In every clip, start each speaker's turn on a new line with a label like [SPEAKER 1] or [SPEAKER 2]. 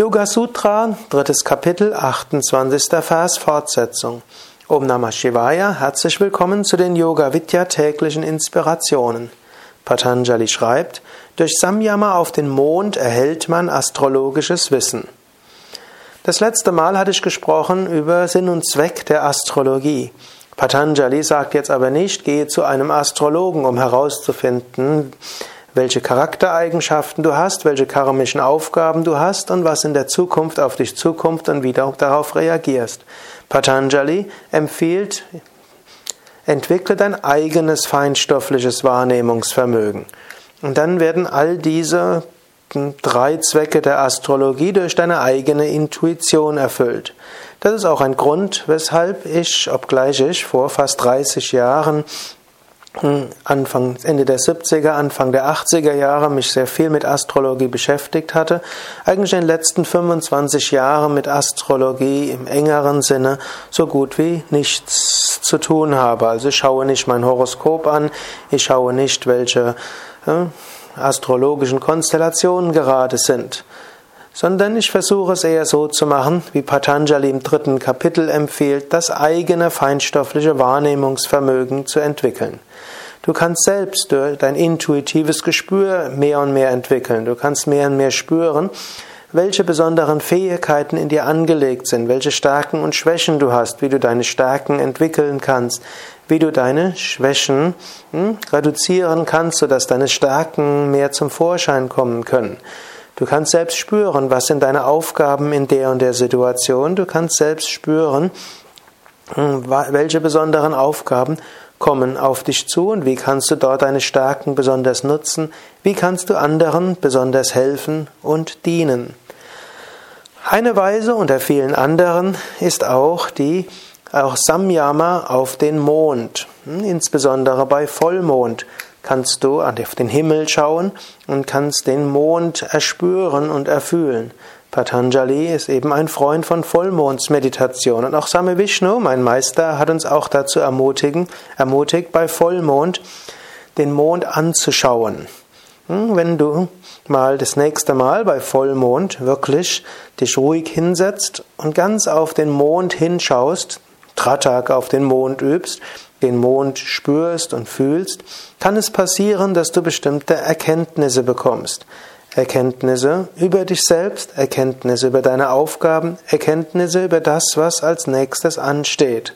[SPEAKER 1] Yoga Sutra, drittes Kapitel, 28. Vers, Fortsetzung. Om Namah Shivaya, herzlich willkommen zu den Yoga Vidya täglichen Inspirationen. Patanjali schreibt, durch Samyama auf den Mond erhält man astrologisches Wissen. Das letzte Mal hatte ich gesprochen über Sinn und Zweck der Astrologie. Patanjali sagt jetzt aber nicht, gehe zu einem Astrologen, um herauszufinden, welche Charaktereigenschaften du hast, welche karmischen Aufgaben du hast und was in der Zukunft auf dich zukommt und wie du darauf reagierst. Patanjali empfiehlt, entwickle dein eigenes feinstoffliches Wahrnehmungsvermögen. Und dann werden all diese drei Zwecke der Astrologie durch deine eigene Intuition erfüllt. Das ist auch ein Grund, weshalb ich, obgleich ich vor fast 30 Jahren Anfang, Ende der 70er, Anfang der 80er Jahre mich sehr viel mit Astrologie beschäftigt hatte. Eigentlich in den letzten 25 Jahren mit Astrologie im engeren Sinne so gut wie nichts zu tun habe. Also ich schaue nicht mein Horoskop an, ich schaue nicht, welche äh, astrologischen Konstellationen gerade sind sondern ich versuche es eher so zu machen, wie Patanjali im dritten Kapitel empfiehlt, das eigene feinstoffliche Wahrnehmungsvermögen zu entwickeln. Du kannst selbst dein intuitives Gespür mehr und mehr entwickeln. Du kannst mehr und mehr spüren, welche besonderen Fähigkeiten in dir angelegt sind, welche Stärken und Schwächen du hast, wie du deine Stärken entwickeln kannst, wie du deine Schwächen hm, reduzieren kannst, sodass deine Stärken mehr zum Vorschein kommen können. Du kannst selbst spüren, was sind deine Aufgaben in der und der Situation. Du kannst selbst spüren, hm, welche besonderen Aufgaben kommen auf dich zu und wie kannst du dort deine Stärken besonders nutzen. Wie kannst du anderen besonders helfen und dienen. Eine Weise unter vielen anderen ist auch die auch Samyama auf den Mond, hm, insbesondere bei Vollmond kannst du auf den Himmel schauen und kannst den Mond erspüren und erfühlen. Patanjali ist eben ein Freund von Vollmondsmeditation. Und auch Same Vishnu, mein Meister, hat uns auch dazu ermutigen, ermutigt, bei Vollmond den Mond anzuschauen. Hm, wenn du mal das nächste Mal bei Vollmond wirklich dich ruhig hinsetzt und ganz auf den Mond hinschaust, Tratak auf den Mond übst, den Mond spürst und fühlst, kann es passieren, dass du bestimmte Erkenntnisse bekommst. Erkenntnisse über dich selbst, Erkenntnisse über deine Aufgaben, Erkenntnisse über das, was als nächstes ansteht.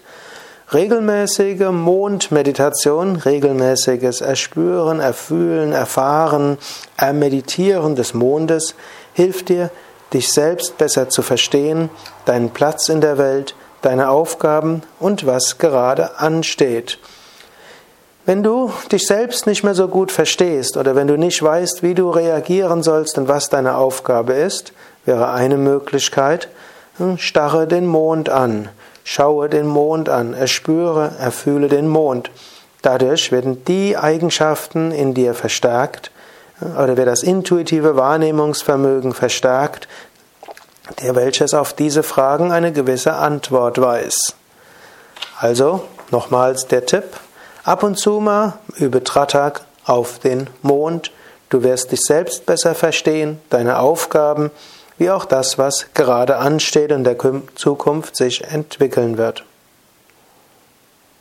[SPEAKER 1] Regelmäßige Mondmeditation, regelmäßiges Erspüren, Erfühlen, Erfahren, Ermeditieren des Mondes hilft dir, dich selbst besser zu verstehen, deinen Platz in der Welt, deine Aufgaben und was gerade ansteht. Wenn du dich selbst nicht mehr so gut verstehst oder wenn du nicht weißt, wie du reagieren sollst und was deine Aufgabe ist, wäre eine Möglichkeit, hm, starre den Mond an, schaue den Mond an, erspüre, erfühle den Mond. Dadurch werden die Eigenschaften in dir verstärkt hm, oder wird das intuitive Wahrnehmungsvermögen verstärkt, der welches auf diese Fragen eine gewisse Antwort weiß. Also nochmals der Tipp. Ab und zu mal übe Tratak auf den Mond. Du wirst dich selbst besser verstehen, deine Aufgaben, wie auch das, was gerade ansteht und der Zukunft sich entwickeln wird.